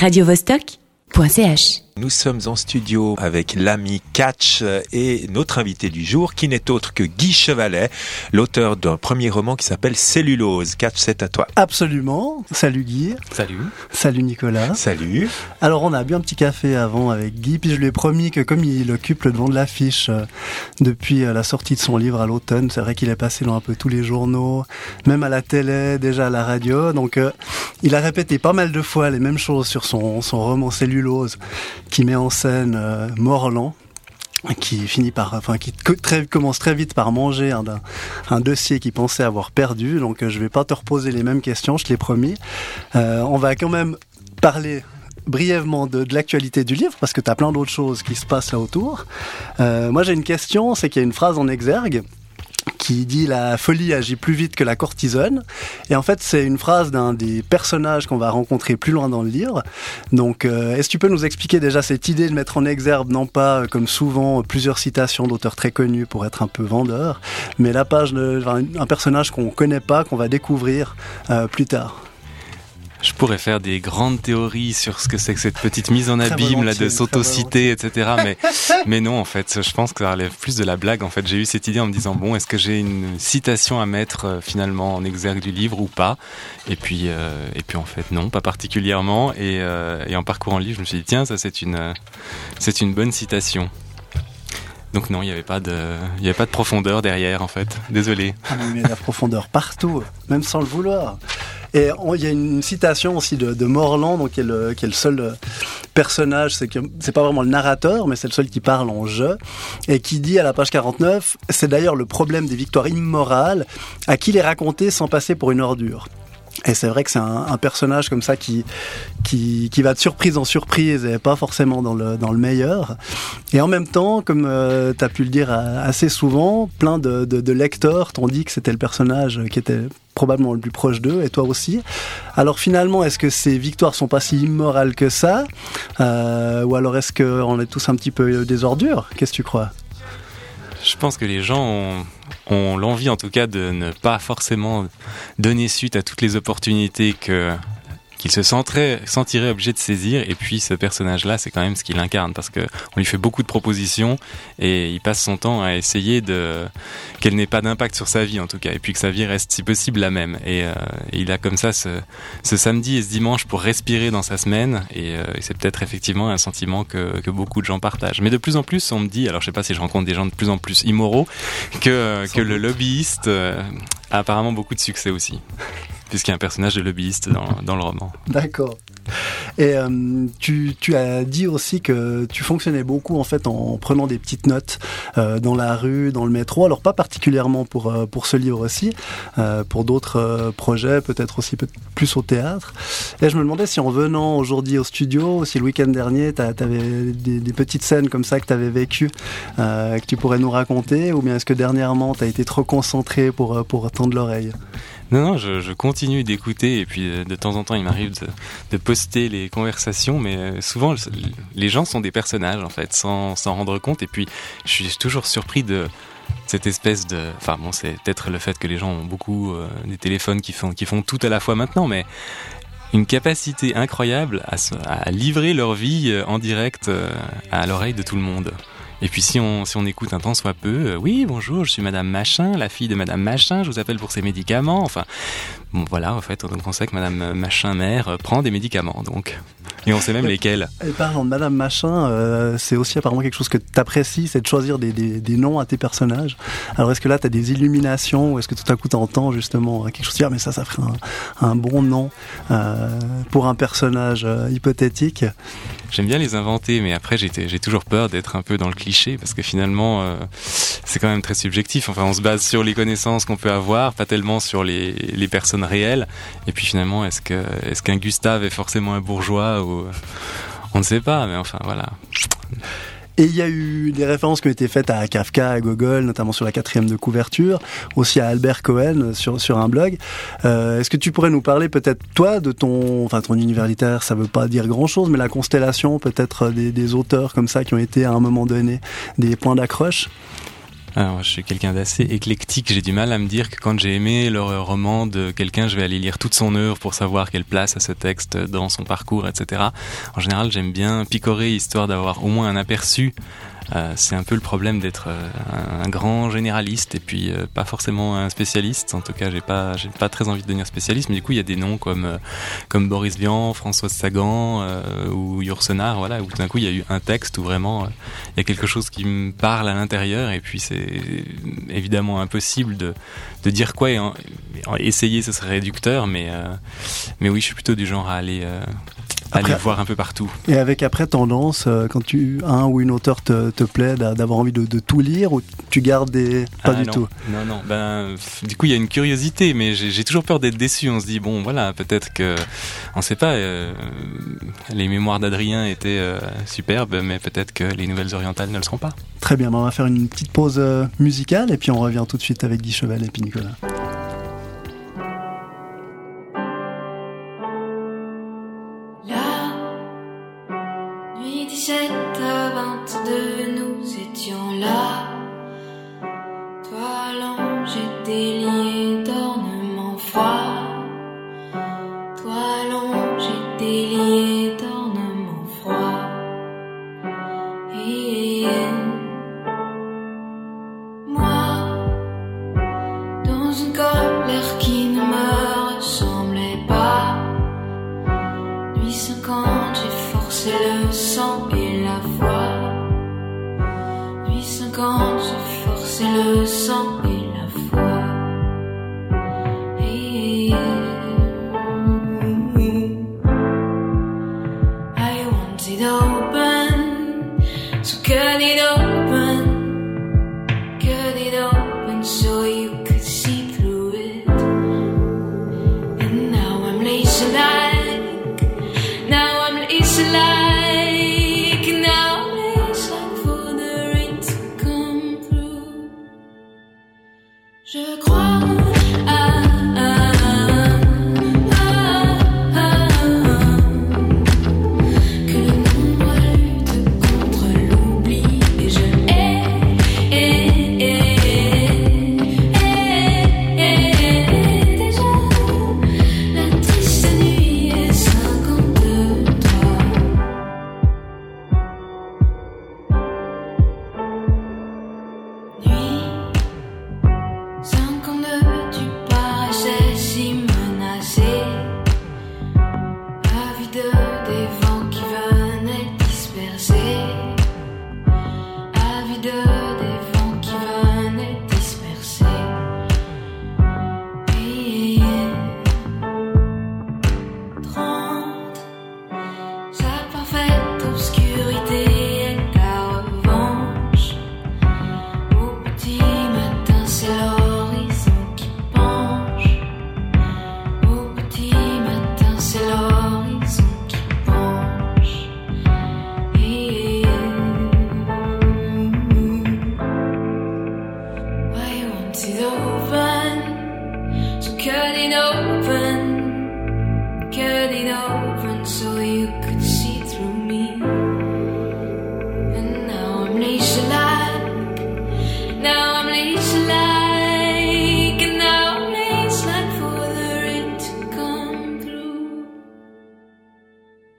radiovostok.ch Nous sommes en studio avec l'ami Catch et notre invité du jour qui n'est autre que Guy Chevalet, l'auteur d'un premier roman qui s'appelle Cellulose. Catch, c'est à toi. Absolument. Salut Guy. Salut. Salut Nicolas. Salut. Alors on a bu un petit café avant avec Guy, puis je lui ai promis que comme il occupe le devant de l'affiche euh, depuis euh, la sortie de son livre à l'automne, c'est vrai qu'il est passé dans un peu tous les journaux, même à la télé, déjà à la radio, donc euh, il a répété pas mal de fois les mêmes choses sur son, son roman Cellulose qui met en scène euh, Morland qui finit par, qui commence très vite par manger un, dossier qu'il pensait avoir perdu. Donc, euh, je vais pas te reposer les mêmes questions, je te promis. Euh, on va quand même parler brièvement de, l'actualité du livre parce que tu as plein d'autres choses qui se passent là autour. Moi, j'ai une question, c'est qu'il y a une phrase en exergue qui dit la folie agit plus vite que la cortisone. Et en fait, c'est une phrase d'un des personnages qu'on va rencontrer plus loin dans le livre. Donc, euh, est-ce que tu peux nous expliquer déjà cette idée de mettre en exergue, non pas euh, comme souvent plusieurs citations d'auteurs très connus pour être un peu vendeur, mais la page de un personnage qu'on connaît pas, qu'on va découvrir euh, plus tard? Je pourrais faire des grandes théories sur ce que c'est que cette petite mise en abîme là de s'autociter, etc. Mais mais non, en fait, je pense que ça relève plus de la blague. En fait, j'ai eu cette idée en me disant bon, est-ce que j'ai une citation à mettre euh, finalement en exergue du livre ou pas? Et puis euh, et puis en fait non, pas particulièrement. Et, euh, et en parcourant le livre, je me suis dit tiens, ça c'est une c'est une bonne citation. Donc non, il n'y avait pas de, il y avait pas de profondeur derrière en fait. Désolé. Ah, il y a de la profondeur partout, même sans le vouloir. Et il y a une citation aussi de, Morland, donc qui est le, seul euh, personnage, c'est que c'est pas vraiment le narrateur, mais c'est le seul qui parle en jeu, et qui dit à la page 49, c'est d'ailleurs le problème des victoires immorales, à qui les raconter sans passer pour une ordure. Et c'est vrai que c'est un, personnage comme ça qui, qui, qui va de surprise en surprise et pas forcément dans le, dans le meilleur. Et en même temps, comme euh, tu as pu le dire assez souvent, plein de, de lecteurs t'ont dit que c'était le personnage qui était probablement le plus proche d'eux, et toi aussi. Alors finalement, est-ce que ces victoires sont pas si immorales que ça euh, Ou alors est-ce qu'on est tous un petit peu des ordures? Qu'est-ce que tu crois? Je pense que les gens ont l'envie en tout cas de ne pas forcément donner suite à toutes les opportunités que qu'il se sentirait, sentirait obligé de saisir. Et puis ce personnage-là, c'est quand même ce qu'il incarne parce que on lui fait beaucoup de propositions et il passe son temps à essayer de qu'elle n'ait pas d'impact sur sa vie en tout cas, et puis que sa vie reste si possible la même. Et, euh, et il a comme ça ce, ce, samedi et ce dimanche pour respirer dans sa semaine. Et, euh, et c'est peut-être effectivement un sentiment que, que, beaucoup de gens partagent. Mais de plus en plus, on me dit, alors je sais pas si je rencontre des gens de plus en plus immoraux, que, que le lobbyiste euh, a apparemment beaucoup de succès aussi puisqu'il y a un personnage de lobbyiste dans, dans le roman. D'accord. Et euh, tu, tu, as dit aussi que tu fonctionnais beaucoup en fait en prenant des petites notes euh, dans la rue, dans le métro. Alors pas particulièrement pour euh, pour ce livre aussi, pour d'autres projets, peut-être aussi plus au théâtre. Et je me demandais si en venant aujourd'hui au studio, si le week-end dernier, tu avais des, des, petites scènes comme ça que tu avais vécues, que tu pourrais nous raconter, ou bien est-ce que dernièrement tu as été trop concentré pour pour tendre l'oreille? Non, non, je, continue d'écouter et puis de temps en temps il m'arrive de, poster les conversations, mais souvent les gens sont des personnages en fait, sans s'en rendre compte. Et puis je suis toujours surpris de cette espèce de, enfin bon, c'est peut-être le fait que les gens ont beaucoup euh, des téléphones qui font qui font tout à la fois maintenant, mais une capacité incroyable à, livrer leur vie euh, en direct euh, à l'oreille de tout le monde. Et puis si on, si on écoute un temps soit peu, euh, oui, bonjour, je suis Madame Machin, la fille de Madame Machin, je vous appelle pour ses médicaments. Enfin, bon voilà, en fait, on sait que Madame Machin mère prend des médicaments, donc. Et on sait même lesquels. Et parlant de Madame Machin, euh, c'est aussi apparemment quelque chose que tu apprécies, c'est de choisir des, des, des, noms à tes personnages. Alors est-ce que là, tu as des illuminations ou est-ce que tout à coup, tu entends justement quelque chose dire, mais ça, ça ferait un, un bon nom euh, pour un personnage euh, hypothétique? J'aime bien les inventer, mais après, j'ai toujours peur d'être un peu dans le cliché parce que finalement, euh, c'est quand même très subjectif. Enfin, on se base sur les connaissances qu'on peut avoir, pas tellement sur les, les personnes réelles. Et puis finalement, est-ce que est-ce qu'un Gustave est forcément un bourgeois ou on ne sait pas, mais enfin voilà. Et il y a eu des références qui ont été faites à Kafka, à Gogol, notamment sur la quatrième de couverture, aussi à Albert Cohen sur, sur un blog. Euh, Est-ce que tu pourrais nous parler peut-être toi de ton, enfin ton univers littéraire, ça veut pas dire grand-chose, mais la constellation peut-être des, auteurs comme ça qui ont été à un moment donné des points d'accroche? Alors, je suis quelqu'un d'assez éclectique. J'ai du mal à me dire que quand j'ai aimé le roman de quelqu'un, je vais aller lire toute son œuvre pour savoir quelle place a ce texte dans son parcours, etc. En général, j'aime bien picorer histoire d'avoir au moins un aperçu euh, c'est un peu le problème d'être euh, un, grand généraliste et puis euh, pas forcément un spécialiste. En tout cas, j'ai pas, j'ai pas très envie de devenir spécialiste. Mais du coup, il y a des noms comme comme Boris Vian, Françoise Sagan ou Yourcenar, voilà, où tout d'un coup il y a eu un texte où vraiment il y a quelque chose qui me parle à l'intérieur. Et puis c'est évidemment impossible de de dire quoi et essayer, ce serait réducteur. Mais mais oui, je suis plutôt du genre à aller aller voir un peu partout. Et avec après tendance, euh, quand tu un ou une auteur te, te plaît, d'avoir envie de, de, tout lire ou tu gardes des pas ah du tout? Non non, ben du coup il y a une curiosité, mais j'ai toujours peur d'être déçu. On se dit bon voilà peut-être que on sait pas. Euh, les mémoires d'Adrien étaient euh, superbes, mais peut-être que les nouvelles orientales ne le seront pas. Très bien, ben, on va faire une petite pause musicale et puis on revient tout de suite avec Guy Cheval et puis Nicolas. So, girl, you know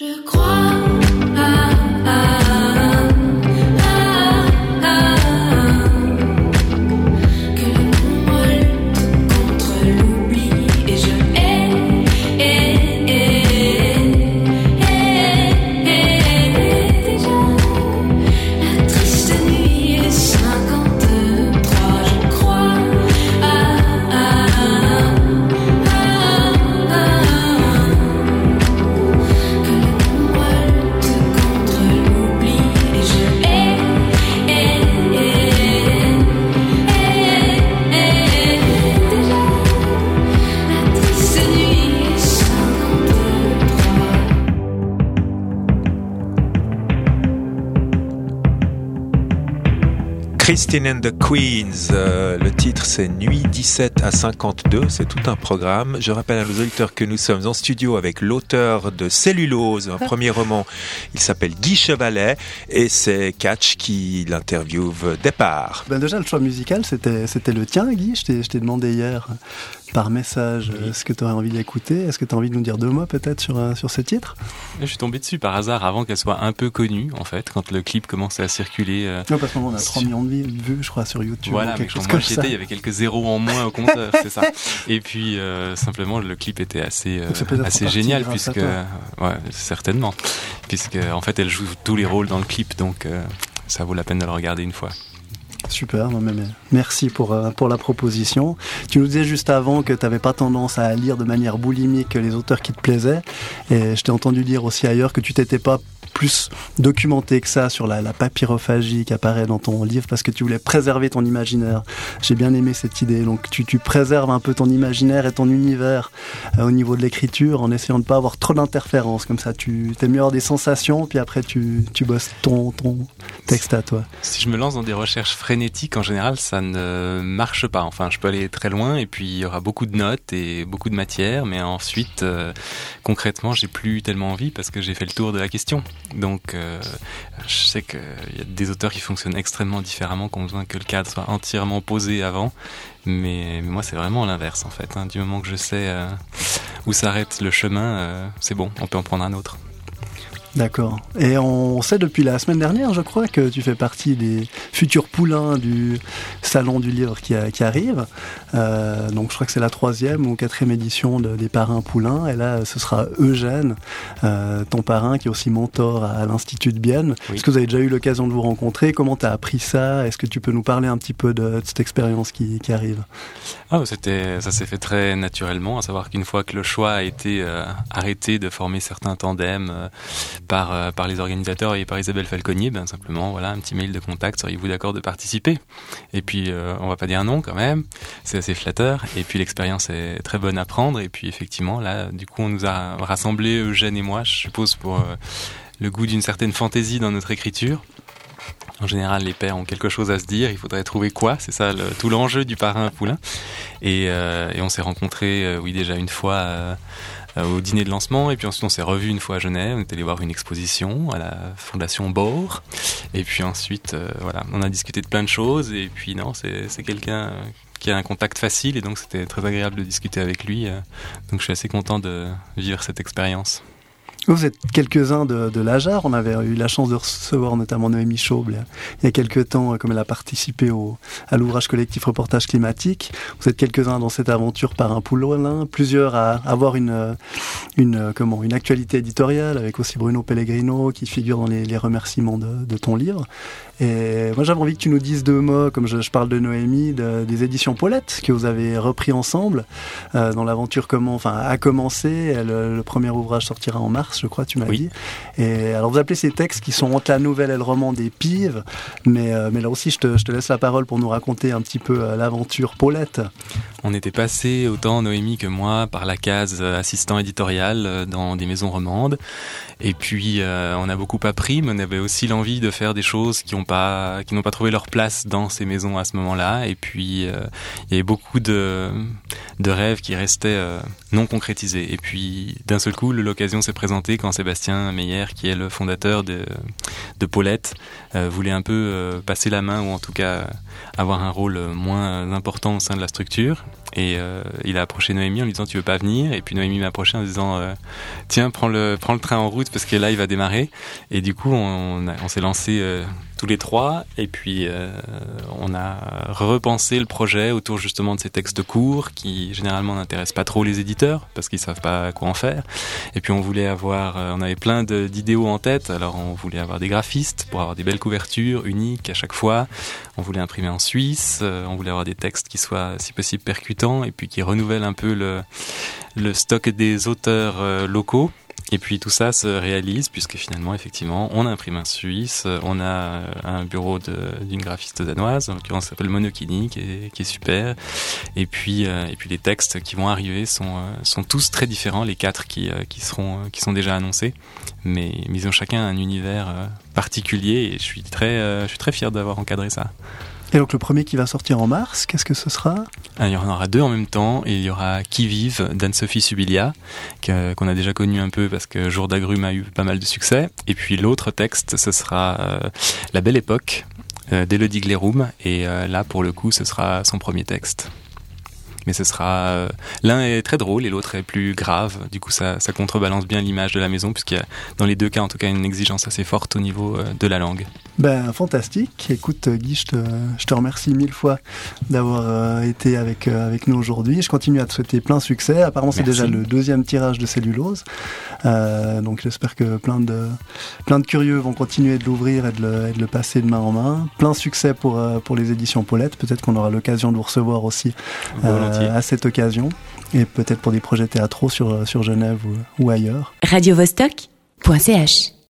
是快 Christine and the Queens. Euh, le titre c'est Nuit 17 à 52. C'est tout un programme. Je rappelle à nos auditeurs que nous sommes en studio avec l'auteur de Cellulose, un premier roman. Il s'appelle Guy Chevalet et c'est Catch qui l'interviewe départ. Ben déjà le choix musical c'était c'était le tien Guy. Je t'ai demandé hier par message est ce que tu aurais envie d'écouter. Est-ce que tu as envie de nous dire deux mots peut-être sur, euh, sur ce titre Je suis tombé dessus par hasard avant qu'elle soit un peu connue en fait, quand le clip commençait à circuler. Euh, non, parce qu'on a 3 millions de vues, je crois, sur YouTube. Voilà, quelque chose comme ça. il y avait quelques zéros en moins au compteur, c'est ça. Et puis euh, simplement le clip était assez, assez génial puisque, ouais, certainement, puisque en fait elle joue tous les rôles dans le clip, donc ça vaut la peine de le regarder une fois. Super, merci pour, euh, pour la proposition. Tu nous disais juste avant que tu n'avais pas tendance à lire de manière boulimique les auteurs qui te plaisaient. Et je t'ai entendu dire aussi ailleurs que tu t'étais pas plus documenté que ça sur la, papyrophagie qui apparaît dans ton livre parce que tu voulais préserver ton imaginaire. J'ai bien aimé cette idée. Donc tu, préserves un peu ton imaginaire et ton univers euh, au niveau de l'écriture en essayant de pas avoir trop d'interférences. Comme ça, tu es mieux des sensations, puis après tu, tu bosses ton, ton texte à toi. Si je me lance dans des recherches frénétiques, en général, ça ne marche pas. Enfin, je peux aller très loin et puis il y aura beaucoup de notes et beaucoup de matière, mais ensuite, euh, concrètement, j'ai plus tellement envie parce que j'ai fait le tour de la question. Donc, euh, je sais qu'il y a des auteurs qui fonctionnent extrêmement différemment, qui ont besoin que le cadre soit entièrement posé avant. Mais, moi, c'est vraiment l'inverse, en fait. Hein. Du moment que je sais euh, où s'arrête le chemin, c'est bon, on peut en prendre un autre. D'accord. Et on sait depuis la semaine dernière, je crois, que tu fais partie des futurs poulains du salon du livre qui, arrive. Euh, donc je crois que c'est la troisième ou quatrième édition des parrains poulains. Et là, ce sera Eugène, euh, ton parrain, qui est aussi mentor à, l'Institut de Bienne. Est-ce que vous avez déjà eu l'occasion de vous rencontrer? Comment tu as appris ça? Est-ce que tu peux nous parler un petit peu de, cette expérience qui, arrive? Ah, c'était, Ça s'est fait très naturellement, à savoir qu'une fois que le choix a été euh, arrêté de former certains tandems, par, euh, par les organisateurs et par Isabelle Falconier, ben simplement voilà un petit mail de contact, seriez-vous d'accord de participer? Et puis euh, on va pas dire non quand même, c'est assez flatteur. Et puis l'expérience est très bonne à prendre. Et puis effectivement là, du coup on nous a rassemblés Eugène et moi, je suppose pour euh, le goût d'une certaine fantaisie dans notre écriture. En général, les pères ont quelque chose à se dire. Il faudrait trouver quoi. C'est ça tout l'enjeu du parrain poulain. Et, et on s'est rencontrés, oui, déjà une fois au dîner de lancement. Et puis ensuite, on s'est revu une fois à Genève. On est allé voir une exposition à la Fondation Bohr. Et puis ensuite, euh, voilà, on a discuté de plein de choses. Et puis non, c'est quelqu'un euh, qui a un contact facile. Et donc, c'était très agréable de discuter avec lui. Donc, je suis assez content de vivre cette expérience. Vous êtes quelques-uns de, de l'AJAR. On avait eu la chance de recevoir notamment Noémie Chauble il y a quelques temps, comme elle a participé au, à l'ouvrage collectif Reportage climatique. Vous êtes quelques-uns dans cette aventure par un poulolin, plusieurs à avoir une, une, comment, une actualité éditoriale, avec aussi Bruno Pellegrino qui figure dans les, les remerciements de, de, ton livre. Et moi j'avais envie que tu nous dises deux mots, comme je, je parle de Noémie, de, des éditions Paulette que vous avez repris ensemble, euh, dans l'aventure comment, enfin, a commencé. Le, le premier ouvrage sortira en mars je crois, tu m'as dit. Et alors, vous appelez ces textes qui sont entre la nouvelle et le roman des pives, mais, euh, mais là aussi, je te, je te, laisse la parole pour nous raconter un petit peu euh, l'aventure Paulette. On était passé, autant Noémie que moi, par la case euh, assistant éditorial dans des maisons romandes. Et puis, on a beaucoup appris, mais on avait aussi l'envie de faire des choses qui n'ont pas, qui n'ont pas trouvé leur place dans ces maisons à ce moment-là. Et puis, il y avait beaucoup de, de rêves qui restaient non concrétisés. Et puis, d'un seul coup, l'occasion s'est présentée quand Sébastien Meyer, qui est le fondateur de, Paulette, euh, voulait un peu euh, passer la main ou en tout cas avoir un rôle moins important au sein de la structure. Et euh, il a approché Noémie en lui disant tu veux pas venir? Et puis Noémie m'a approché en disant tiens prends le prends le train en route parce que là il va démarrer. Et du coup on, s'est lancé tous les trois. Et puis, euh, on a repensé le projet autour justement de ces textes courts qui généralement n'intéressent pas trop les éditeurs parce qu'ils savent pas quoi en faire. Et puis, on voulait avoir, euh, on avait plein d'idéaux en tête. Alors, on voulait avoir des graphistes pour avoir des belles couvertures uniques à chaque fois. On voulait imprimer en Suisse. Euh, on voulait avoir des textes qui soient, si possible, et puis qui renouvellent un peu le, stock des auteurs locaux. Et puis tout ça se réalise puisque finalement, effectivement, on imprime un Suisse, on a un bureau d'une graphiste danoise, en l'occurrence s'appelle Monokini, qui est, qui est, super. Et puis, euh, et puis les textes qui vont arriver sont, euh, tous très différents, les quatre qui, euh, qui, seront, qui sont déjà annoncés. Mais, mais ils ont chacun un univers particulier et je suis très, je suis très fier d'avoir encadré ça. Et donc le premier qui va sortir en mars, qu'est-ce que ce sera? Ah, Il y en aura deux en même temps. il y aura Qui vive d'Anne-Sophie Subilia, qu'on a déjà connu un peu parce que Jour d'agrumes a eu pas mal de succès. Et puis l'autre texte, ce sera euh, La Belle Époque euh, d'Elodie Glerum. Et euh, là, pour le coup, ce sera son premier texte mais ce sera l'un est très drôle et l'autre est plus grave. Du coup, ça, ça contrebalance bien l'image de la maison puisqu'il y a dans les deux cas en tout cas une exigence assez forte au niveau de la langue. Ben fantastique. Écoute Guy, je te, je te remercie mille fois d'avoir euh, été avec avec nous aujourd'hui. Je continue à te souhaiter plein succès. Apparemment, c'est déjà le deuxième tirage de cellulose. donc j'espère que plein de plein de curieux vont continuer de l'ouvrir et, de le, et de le passer de main en main. Plein succès pour pour les éditions Paulette. Peut-être qu'on aura l'occasion de vous recevoir aussi. Euh, à cette occasion et peut-être pour des projets théâtraux sur, sur Genève ou, ou ailleurs. Radio -Vostok